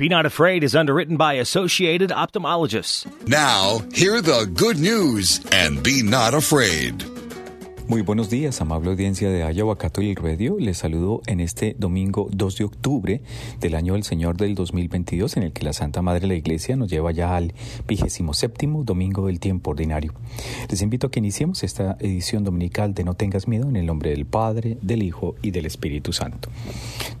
Be Not Afraid is underwritten by Associated Ophthalmologists. Now, hear the good news and be not afraid. Muy buenos días, amable audiencia de Iowa Catholic Radio. Les saludo en este domingo 2 de octubre del año del Señor del 2022, en el que la Santa Madre de la Iglesia nos lleva ya al vigésimo séptimo domingo del tiempo ordinario. Les invito a que iniciemos esta edición dominical de No tengas miedo en el nombre del Padre, del Hijo y del Espíritu Santo.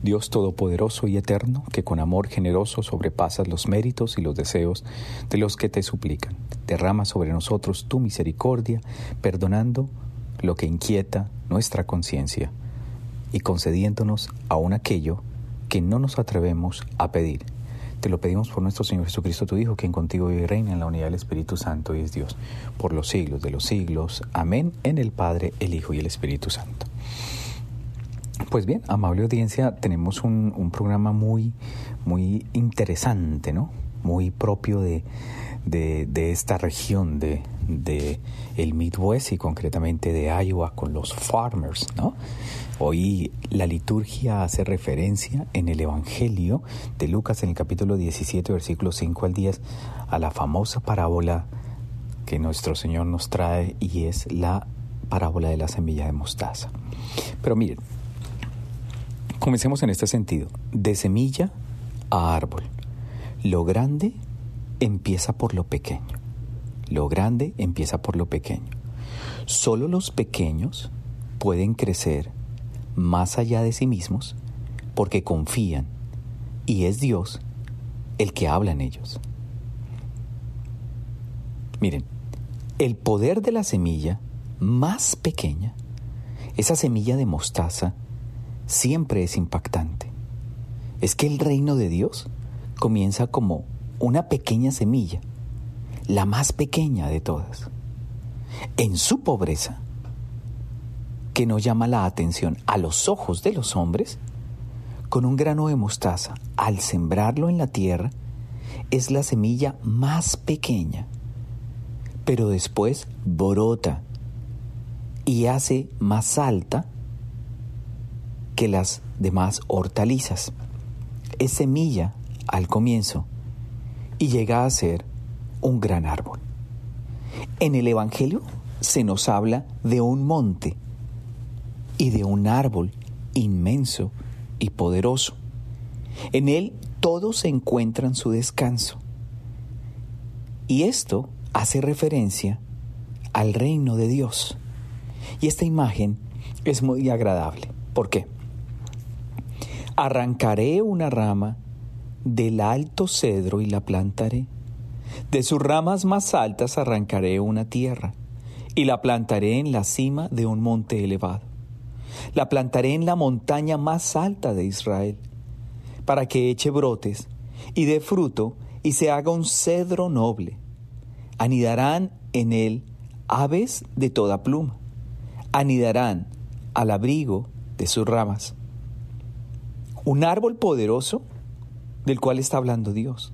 Dios Todopoderoso y Eterno, que con amor generoso sobrepasas los méritos y los deseos de los que te suplican, derrama sobre nosotros tu misericordia, perdonando lo que inquieta nuestra conciencia y concediéndonos aún aquello que no nos atrevemos a pedir. Te lo pedimos por nuestro Señor Jesucristo, tu Hijo, quien contigo vive y reina en la unidad del Espíritu Santo y es Dios, por los siglos de los siglos. Amén. En el Padre, el Hijo y el Espíritu Santo. Pues bien, amable audiencia, tenemos un, un programa muy, muy interesante, ¿no? Muy propio de, de, de esta región de, de, el Midwest y concretamente de Iowa con los farmers, ¿no? Hoy la liturgia hace referencia en el Evangelio de Lucas en el capítulo 17, versículos 5 al 10, a la famosa parábola que nuestro Señor nos trae y es la parábola de la semilla de mostaza. Pero miren, comencemos en este sentido, de semilla a árbol. Lo grande empieza por lo pequeño. Lo grande empieza por lo pequeño. Solo los pequeños pueden crecer más allá de sí mismos porque confían y es Dios el que habla en ellos. Miren, el poder de la semilla más pequeña, esa semilla de mostaza, siempre es impactante. Es que el reino de Dios comienza como una pequeña semilla, la más pequeña de todas, en su pobreza, que no llama la atención a los ojos de los hombres, con un grano de mostaza, al sembrarlo en la tierra, es la semilla más pequeña, pero después brota y hace más alta que las demás hortalizas. Es semilla al comienzo, y llega a ser un gran árbol. En el Evangelio se nos habla de un monte y de un árbol inmenso y poderoso. En él todos encuentran su descanso. Y esto hace referencia al reino de Dios. Y esta imagen es muy agradable. ¿Por qué? Arrancaré una rama del alto cedro y la plantaré. De sus ramas más altas arrancaré una tierra y la plantaré en la cima de un monte elevado. La plantaré en la montaña más alta de Israel, para que eche brotes y dé fruto y se haga un cedro noble. Anidarán en él aves de toda pluma, anidarán al abrigo de sus ramas. Un árbol poderoso del cual está hablando Dios.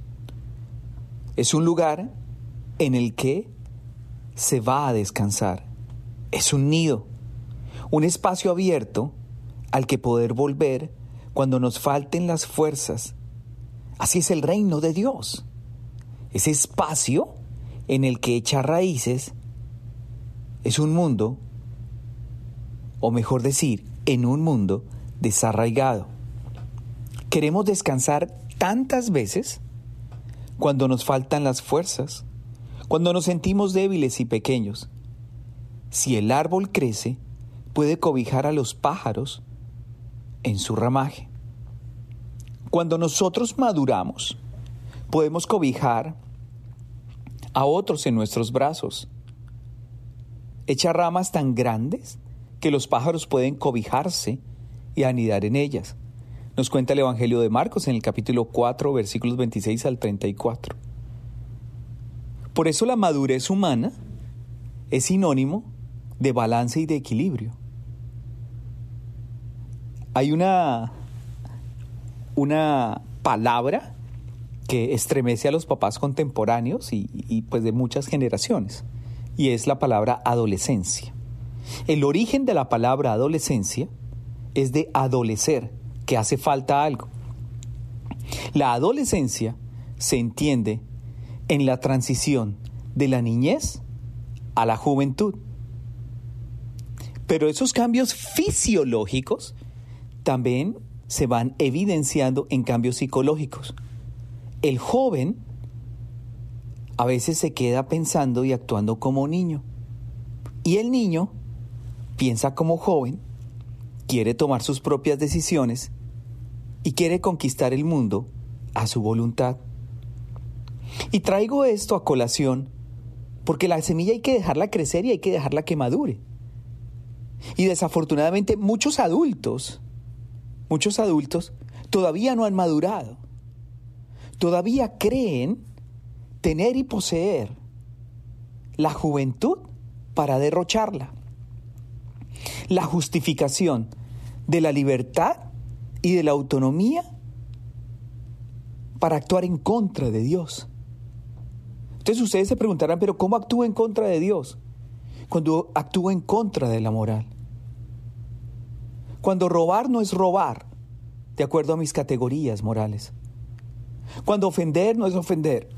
Es un lugar en el que se va a descansar. Es un nido, un espacio abierto al que poder volver cuando nos falten las fuerzas. Así es el reino de Dios. Ese espacio en el que echa raíces es un mundo, o mejor decir, en un mundo desarraigado. Queremos descansar tantas veces cuando nos faltan las fuerzas, cuando nos sentimos débiles y pequeños. Si el árbol crece, puede cobijar a los pájaros en su ramaje. Cuando nosotros maduramos, podemos cobijar a otros en nuestros brazos. Echa ramas tan grandes que los pájaros pueden cobijarse y anidar en ellas. Nos cuenta el Evangelio de Marcos en el capítulo 4, versículos 26 al 34. Por eso la madurez humana es sinónimo de balance y de equilibrio. Hay una, una palabra que estremece a los papás contemporáneos y, y pues de muchas generaciones, y es la palabra adolescencia. El origen de la palabra adolescencia es de adolecer, que hace falta algo. La adolescencia se entiende en la transición de la niñez a la juventud. Pero esos cambios fisiológicos también se van evidenciando en cambios psicológicos. El joven a veces se queda pensando y actuando como niño. Y el niño piensa como joven, quiere tomar sus propias decisiones y quiere conquistar el mundo a su voluntad. Y traigo esto a colación porque la semilla hay que dejarla crecer y hay que dejarla que madure. Y desafortunadamente muchos adultos, muchos adultos todavía no han madurado. Todavía creen tener y poseer la juventud para derrocharla. La justificación de la libertad y de la autonomía para actuar en contra de Dios. Entonces ustedes se preguntarán, pero ¿cómo actúo en contra de Dios? Cuando actúo en contra de la moral. Cuando robar no es robar, de acuerdo a mis categorías morales. Cuando ofender no es ofender,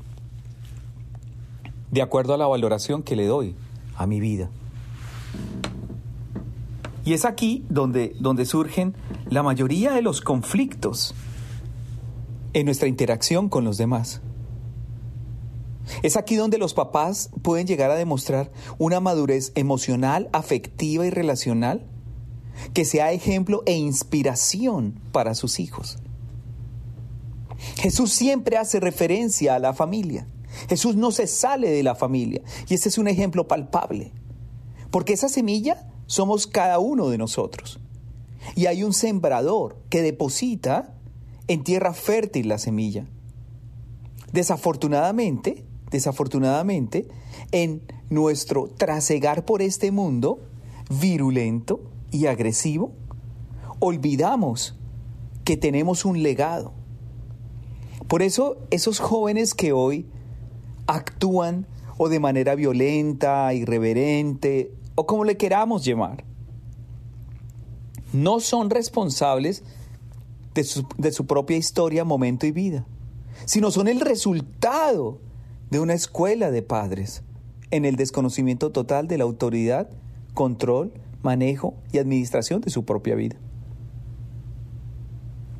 de acuerdo a la valoración que le doy a mi vida. Y es aquí donde, donde surgen la mayoría de los conflictos en nuestra interacción con los demás. Es aquí donde los papás pueden llegar a demostrar una madurez emocional, afectiva y relacional que sea ejemplo e inspiración para sus hijos. Jesús siempre hace referencia a la familia. Jesús no se sale de la familia. Y este es un ejemplo palpable. Porque esa semilla somos cada uno de nosotros. Y hay un sembrador que deposita en tierra fértil la semilla. Desafortunadamente, desafortunadamente, en nuestro trasegar por este mundo virulento y agresivo, olvidamos que tenemos un legado. Por eso esos jóvenes que hoy actúan o de manera violenta, irreverente, o como le queramos llamar, no son responsables de su, de su, propia historia, momento y vida, sino son el resultado de una escuela de padres en el desconocimiento total de la autoridad, control, manejo y administración de su propia vida.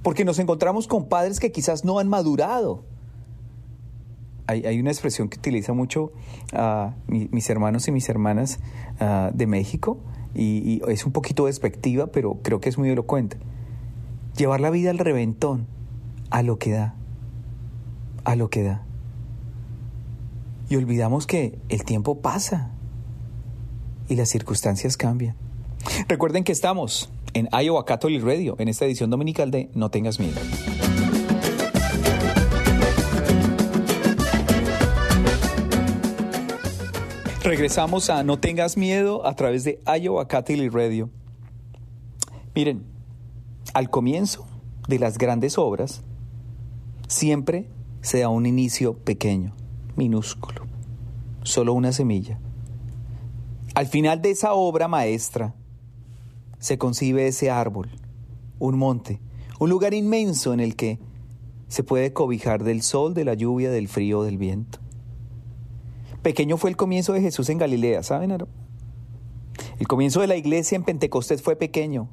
Porque nos encontramos con padres que quizás no han madurado hay, una expresión que utiliza mucho a mis hermanos y mis hermanas ah, de México y, es un poquito despectiva, pero creo que es muy elocuente. Llevar la vida al reventón, a lo que da, a lo que da. Y olvidamos que el tiempo pasa y las circunstancias cambian. Recuerden que estamos en Iowa Catholic Radio en esta edición dominical de No tengas miedo. Regresamos a No tengas miedo a través de Iowa Catholic Radio. Miren, al comienzo de las grandes obras siempre se da un inicio pequeño, minúsculo, solo una semilla. Al final de esa obra maestra se concibe ese árbol, un monte, un lugar inmenso en el que se puede cobijar del sol, de la lluvia, del frío, del viento. Pequeño fue el comienzo de Jesús en Galilea, ¿saben? El comienzo de la iglesia en Pentecostés fue pequeño.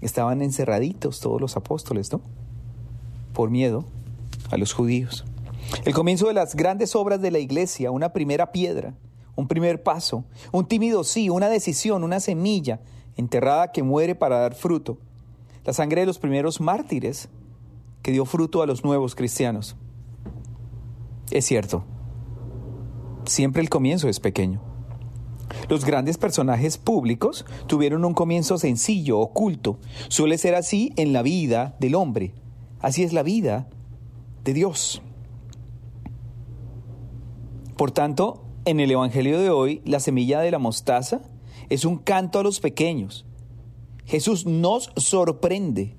Estaban encerraditos todos los apóstoles, ¿no? Por miedo a los judíos. El comienzo de las grandes obras de la iglesia, una primera piedra, un primer paso, un tímido sí, una decisión, una semilla enterrada que muere para dar fruto. La sangre de los primeros mártires que dio fruto a los nuevos cristianos. Es cierto, siempre el comienzo es pequeño. Los grandes personajes públicos tuvieron un comienzo sencillo, oculto. Suele ser así en la vida del hombre. Así es la vida de Dios. Por tanto, en el Evangelio de hoy, la semilla de la mostaza es un canto a los pequeños. Jesús nos sorprende.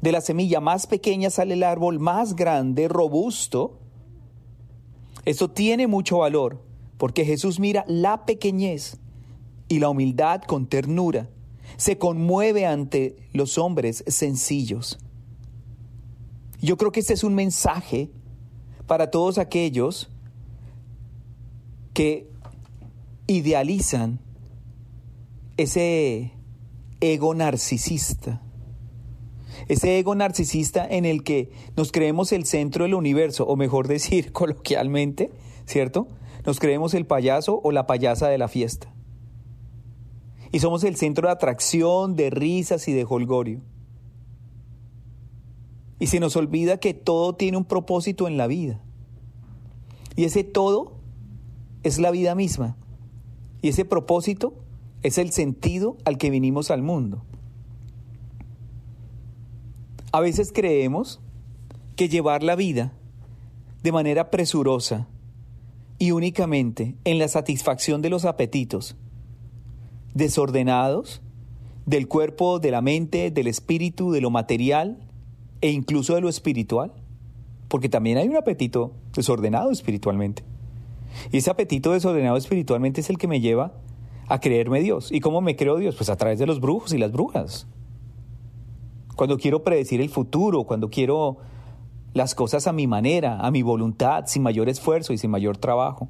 De la semilla más pequeña sale el árbol más grande, robusto, esto tiene mucho valor porque Jesús mira la pequeñez y la humildad con ternura. Se conmueve ante los hombres sencillos. Yo creo que este es un mensaje para todos aquellos que idealizan ese ego narcisista. Ese ego narcisista en el que nos creemos el centro del universo, o mejor decir coloquialmente, ¿cierto? Nos creemos el payaso o la payasa de la fiesta. Y somos el centro de atracción, de risas y de holgorio. Y se nos olvida que todo tiene un propósito en la vida. Y ese todo es la vida misma. Y ese propósito es el sentido al que vinimos al mundo. A veces creemos que llevar la vida de manera presurosa y únicamente en la satisfacción de los apetitos, desordenados, del cuerpo, de la mente, del espíritu, de lo material e incluso de lo espiritual, porque también hay un apetito desordenado espiritualmente. Y ese apetito desordenado espiritualmente es el que me lleva a creerme Dios. ¿Y cómo me creo Dios? Pues a través de los brujos y las brujas. Cuando quiero predecir el futuro, cuando quiero las cosas a mi manera, a mi voluntad, sin mayor esfuerzo y sin mayor trabajo.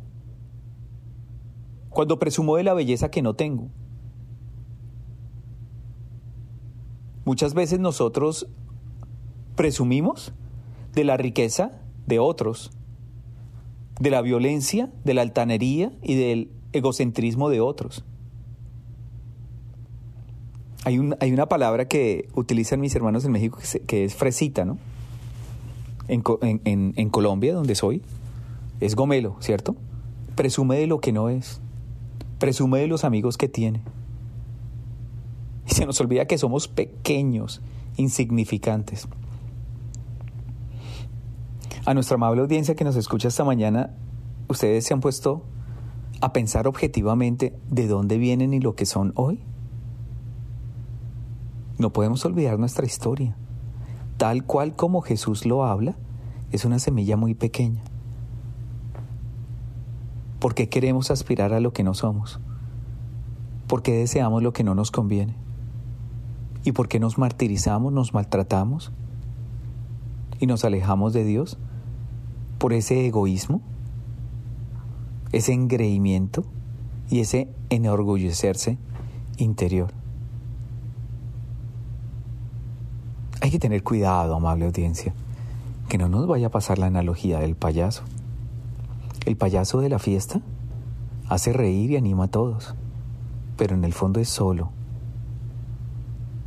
Cuando presumo de la belleza que no tengo. Muchas veces nosotros presumimos de la riqueza de otros, de la violencia, de la altanería y del egocentrismo de otros. Hay, una palabra que utilizan mis hermanos en México que, es fresita, ¿no? En, en Colombia, donde soy, es gomelo, ¿cierto? Presume de lo que no es. Presume de los amigos que tiene. Y se nos olvida que somos pequeños, insignificantes. A nuestra amable audiencia que nos escucha esta mañana, ustedes se han puesto a pensar objetivamente de dónde vienen y lo que son hoy? No podemos olvidar nuestra historia. Tal cual como Jesús lo habla, es una semilla muy pequeña. ¿Por qué queremos aspirar a lo que no somos? ¿Por qué deseamos lo que no nos conviene? ¿Y por qué nos martirizamos, nos maltratamos y nos alejamos de Dios? ¿Por ese egoísmo? ese engreimiento y ese enorgullecerse interior. Hay que tener cuidado, amable audiencia, que no nos vaya a pasar la analogía del payaso. El payaso de la fiesta hace reír y anima a todos, pero en el fondo es solo.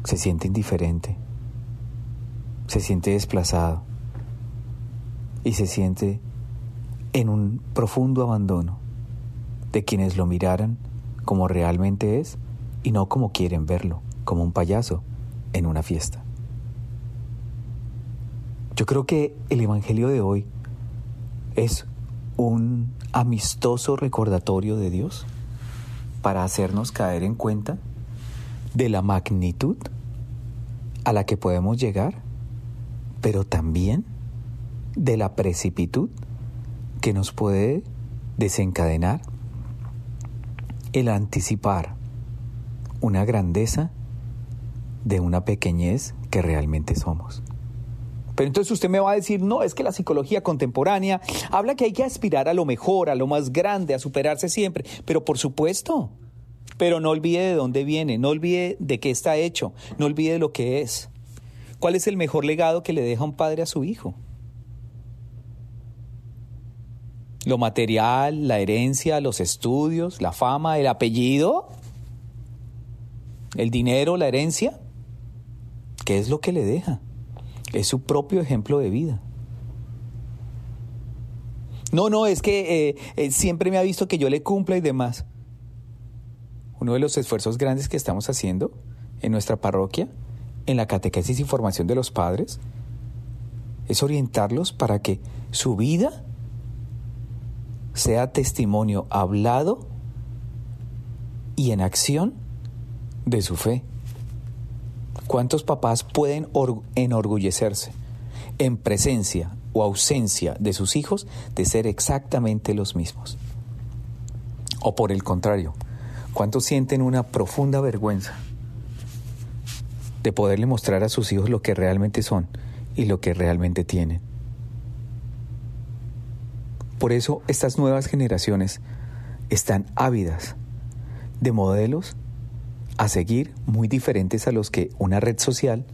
Se siente indiferente, se siente desplazado y se siente en un profundo abandono de quienes lo miraran como realmente es y no como quieren verlo, como un payaso en una fiesta. Yo creo que el Evangelio de hoy es un amistoso recordatorio de Dios para hacernos caer en cuenta de la magnitud a la que podemos llegar, pero también de la precipitud que nos puede desencadenar el anticipar una grandeza de una pequeñez que realmente somos. Pero entonces usted me va a decir, no, es que la psicología contemporánea habla que hay que aspirar a lo mejor, a lo más grande, a superarse siempre. Pero por supuesto, pero no olvide de dónde viene, no olvide de qué está hecho, no olvide lo que es. ¿Cuál es el mejor legado que le deja un padre a su hijo? lo material, la herencia, los estudios, la fama, el apellido, el dinero, la herencia. ¿Qué es lo que le deja? Es su propio ejemplo de vida. No, no, es que eh, siempre me ha visto que yo le cumpla y demás. Uno de los esfuerzos grandes que estamos haciendo en nuestra parroquia, en la catequesis y formación de los padres, es orientarlos para que su vida sea testimonio hablado y en acción de su fe. ¿Cuántos papás pueden enorgullecerse en presencia o ausencia de sus hijos de ser exactamente los mismos? O por el contrario, ¿cuántos sienten una profunda vergüenza de poderle mostrar a sus hijos lo que realmente son y lo que realmente tienen. Por eso estas nuevas generaciones están ávidas de modelos a seguir muy diferentes a los que una red social,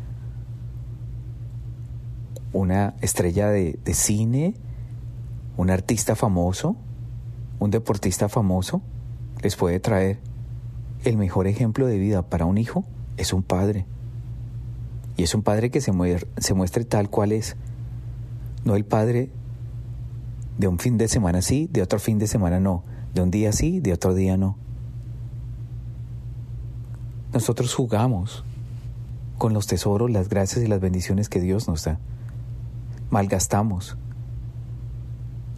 una estrella de, cine, un artista famoso, un deportista famoso, les puede traer. El mejor ejemplo de vida para un hijo es un padre. Y es un padre que se, se muestre tal cual es. No el padre de un fin de semana sí, de otro fin de semana no. De un día sí, de otro día no. Nosotros jugamos con los tesoros, las gracias y las bendiciones que Dios nos da. Malgastamos.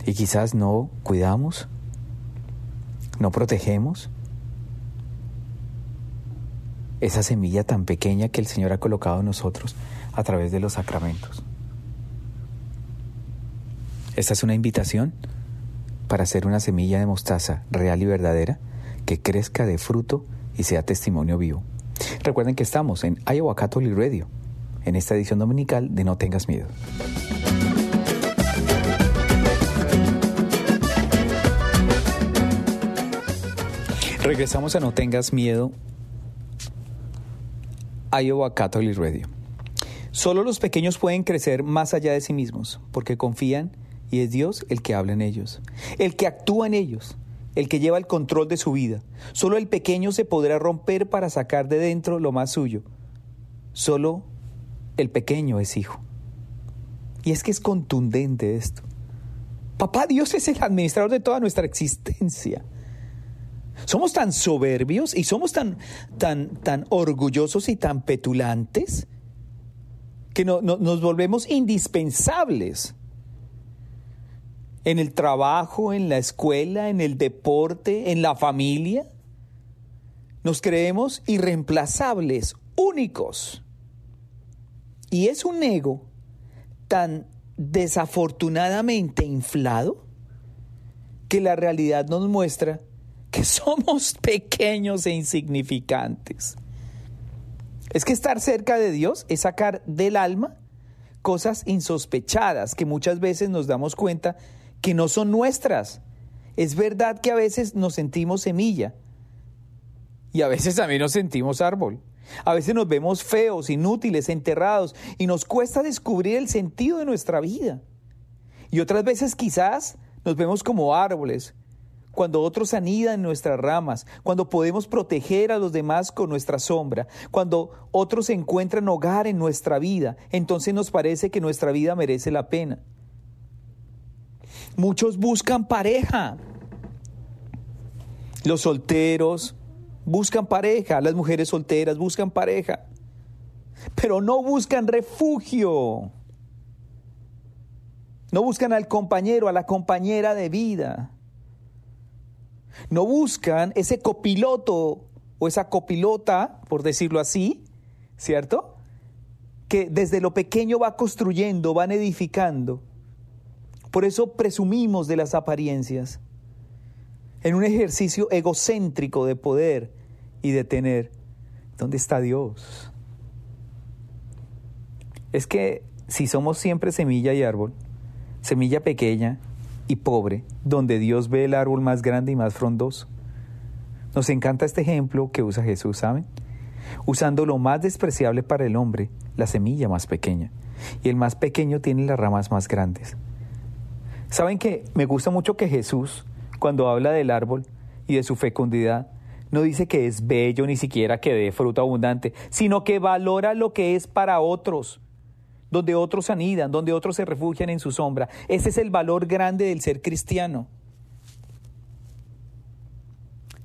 Y quizás no cuidamos, no protegemos esa semilla tan pequeña que el Señor ha colocado en nosotros a través de los sacramentos. Esta es una invitación para hacer una semilla de mostaza real y verdadera que crezca de fruto y sea testimonio vivo. Recuerden que estamos en Iowa Catholic Radio, en esta edición dominical de No tengas miedo. Regresamos a No tengas miedo Iowa Catholic Radio. Solo los pequeños pueden crecer más allá de sí mismos, porque confían y es Dios el que habla en ellos, el que actúa en ellos, el que lleva el control de su vida. Solo el pequeño se podrá romper para sacar de dentro lo más suyo. Solo el pequeño es hijo. Y es que es contundente esto. Papá Dios es el administrador de toda nuestra existencia. Somos tan soberbios y somos tan, tan, tan orgullosos y tan petulantes que nos volvemos indispensables en el trabajo, en la escuela, en el deporte, en la familia. Nos creemos irreemplazables, únicos. Y es un ego tan desafortunadamente inflado que la realidad nos muestra que somos pequeños e insignificantes. Es que estar cerca de Dios es sacar del alma cosas insospechadas que muchas veces nos damos cuenta que no son nuestras. Es verdad que a veces nos sentimos semilla y a veces también nos sentimos árbol. A veces nos vemos feos, inútiles, enterrados y nos cuesta descubrir el sentido de nuestra vida. Y otras veces quizás nos vemos como árboles, cuando otros anidan en nuestras ramas, cuando podemos proteger a los demás con nuestra sombra, cuando otros encuentran hogar en nuestra vida, entonces nos parece que nuestra vida merece la pena. Muchos buscan pareja. Los solteros buscan pareja, las mujeres solteras buscan pareja, pero no buscan refugio. No buscan al compañero, a la compañera de vida. No buscan ese copiloto o esa copilota, por decirlo así, ¿cierto? Que desde lo pequeño va construyendo, van edificando. Por eso presumimos de las apariencias, en un ejercicio egocéntrico de poder y de tener. ¿Dónde está Dios? Es que si somos siempre semilla y árbol, semilla pequeña, y pobre, donde Dios ve el árbol más grande y más frondoso. Nos encanta este ejemplo que usa Jesús, ¿saben? Usando lo más despreciable para el hombre, la semilla más pequeña, y el más pequeño tiene las ramas más grandes. ¿Saben que me gusta mucho que Jesús, cuando habla del árbol y de su fecundidad, no dice que es bello ni siquiera que dé fruto abundante, sino que valora lo que es para otros, donde otros anidan, donde otros se refugian en su sombra. Ese es el valor grande del ser cristiano.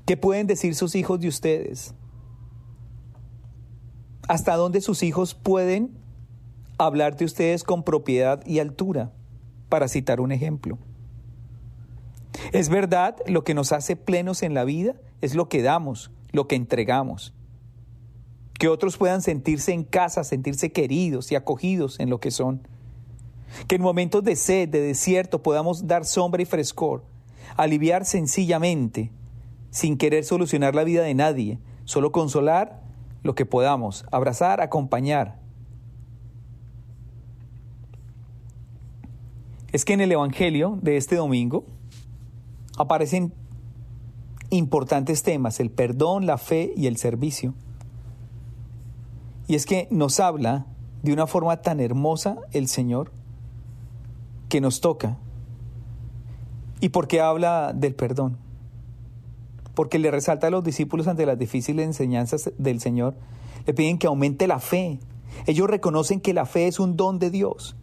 ¿Qué pueden decir sus hijos de ustedes? ¿Hasta dónde sus hijos pueden hablar de ustedes con propiedad y altura? Para citar un ejemplo. Es verdad, lo que nos hace plenos en la vida es lo que damos, lo que entregamos que otros puedan sentirse en casa, sentirse queridos y acogidos en lo que son. Que en momentos de sed, de desierto, podamos dar sombra y frescor, aliviar sencillamente, sin querer solucionar la vida de nadie, solo consolar lo que podamos, abrazar, acompañar. Es que en el Evangelio de este domingo aparecen importantes temas, el perdón, la fe y el servicio. Y es que nos habla de una forma tan hermosa el Señor que nos toca. ¿Y por qué habla del perdón? Porque le resalta a los discípulos ante las difíciles enseñanzas del Señor, le piden que aumente la fe. Ellos reconocen que la fe es un don de Dios.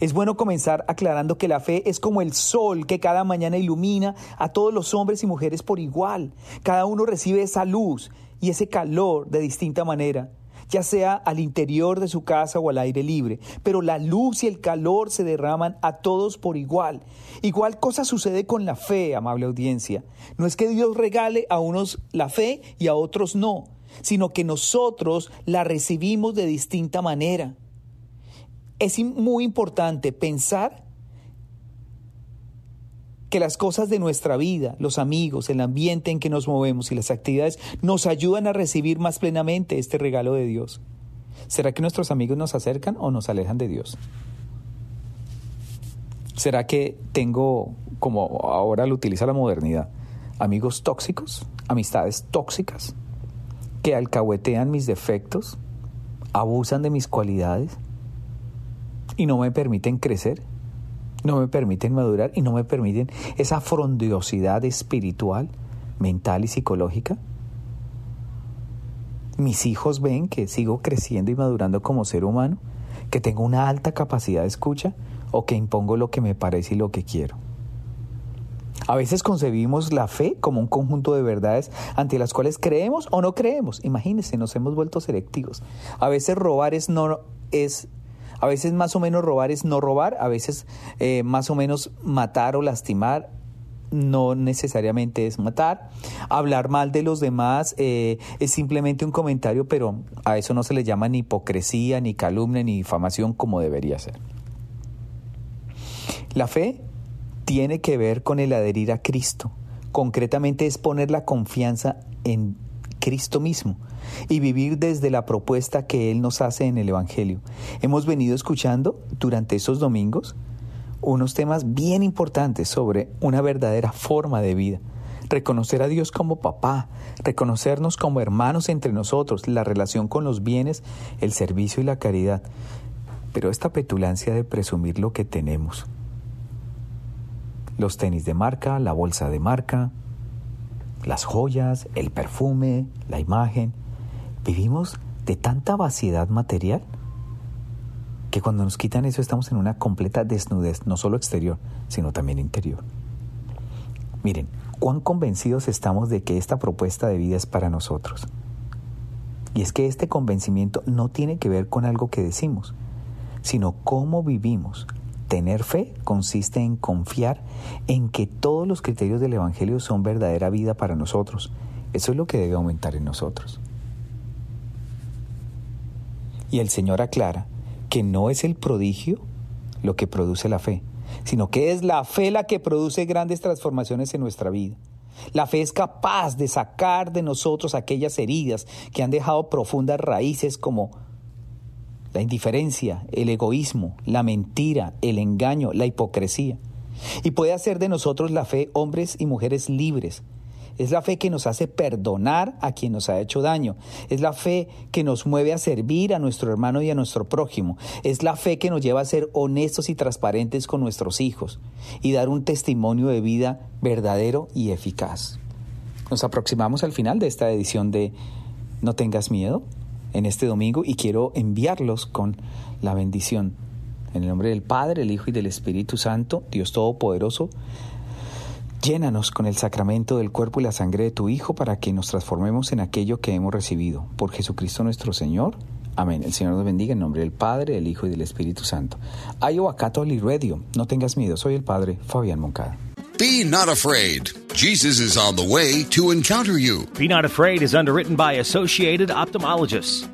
Es bueno comenzar aclarando que la fe es como el sol que cada mañana ilumina a todos los hombres y mujeres por igual. Cada uno recibe esa luz y ese calor de distinta manera ya sea al interior de su casa o al aire libre, pero la luz y el calor se derraman a todos por igual. Igual cosa sucede con la fe, amable audiencia. No es que Dios regale a unos la fe y a otros no, sino que nosotros la recibimos de distinta manera. Es muy importante pensar que las cosas de nuestra vida, los amigos, el ambiente en que nos movemos y las actividades nos ayudan a recibir más plenamente este regalo de Dios. ¿Será que nuestros amigos nos acercan o nos alejan de Dios? ¿Será que tengo, como ahora lo utiliza la modernidad, amigos tóxicos, amistades tóxicas, que alcahuetean mis defectos, abusan de mis cualidades y no me permiten crecer? no me permiten madurar y no me permiten esa frondiosidad espiritual, mental y psicológica. Mis hijos ven que sigo creciendo y madurando como ser humano, que tengo una alta capacidad de escucha o que impongo lo que me parece y lo que quiero. A veces concebimos la fe como un conjunto de verdades ante las cuales creemos o no creemos. Imagínense, nos hemos vuelto selectivos. A veces robar es, no, es a veces más o menos robar es no robar, a veces eh, más o menos matar o lastimar no necesariamente es matar. Hablar mal de los demás eh, es simplemente un comentario, pero a eso no se le llama ni hipocresía, ni calumnia, ni difamación como debería ser. La fe tiene que ver con el adherir a Cristo. Concretamente es poner la confianza en Cristo mismo y vivir desde la propuesta que Él nos hace en el Evangelio. Hemos venido escuchando durante esos domingos unos temas bien importantes sobre una verdadera forma de vida. Reconocer a Dios como papá, reconocernos como hermanos entre nosotros, la relación con los bienes, el servicio y la caridad. Pero esta petulancia de presumir lo que tenemos. Los tenis de marca, la bolsa de marca, las joyas, el perfume, la imagen. Vivimos de tanta vaciedad material que cuando nos quitan eso estamos en una completa desnudez, no solo exterior, sino también interior. Miren, cuán convencidos estamos de que esta propuesta de vida es para nosotros. Y es que este convencimiento no tiene que ver con algo que decimos, sino cómo vivimos, Tener fe consiste en confiar en que todos los criterios del Evangelio son verdadera vida para nosotros. Eso es lo que debe aumentar en nosotros. Y el Señor aclara que no es el prodigio lo que produce la fe, sino que es la fe la que produce grandes transformaciones en nuestra vida. La fe es capaz de sacar de nosotros aquellas heridas que han dejado profundas raíces como la indiferencia, el egoísmo, la mentira, el engaño, la hipocresía. Y puede hacer de nosotros la fe hombres y mujeres libres. Es la fe que nos hace perdonar a quien nos ha hecho daño. Es la fe que nos mueve a servir a nuestro hermano y a nuestro prójimo. Es la fe que nos lleva a ser honestos y transparentes con nuestros hijos y dar un testimonio de vida verdadero y eficaz. Nos aproximamos al final de esta edición de No tengas miedo en este domingo y quiero enviarlos con la bendición. En el nombre del Padre, el Hijo y del Espíritu Santo, Dios Todopoderoso, llénanos con el sacramento del cuerpo y la sangre de tu Hijo para que nos transformemos en aquello que hemos recibido. Por Jesucristo nuestro Señor. Amén. El Señor nos bendiga en nombre del Padre, del Hijo y del Espíritu Santo. Ayo Radio. No tengas miedo. Soy el Padre Fabián Moncada. Be not afraid. Jesus is on the way to encounter you. Be Not Afraid is underwritten by Associated Ophthalmologists.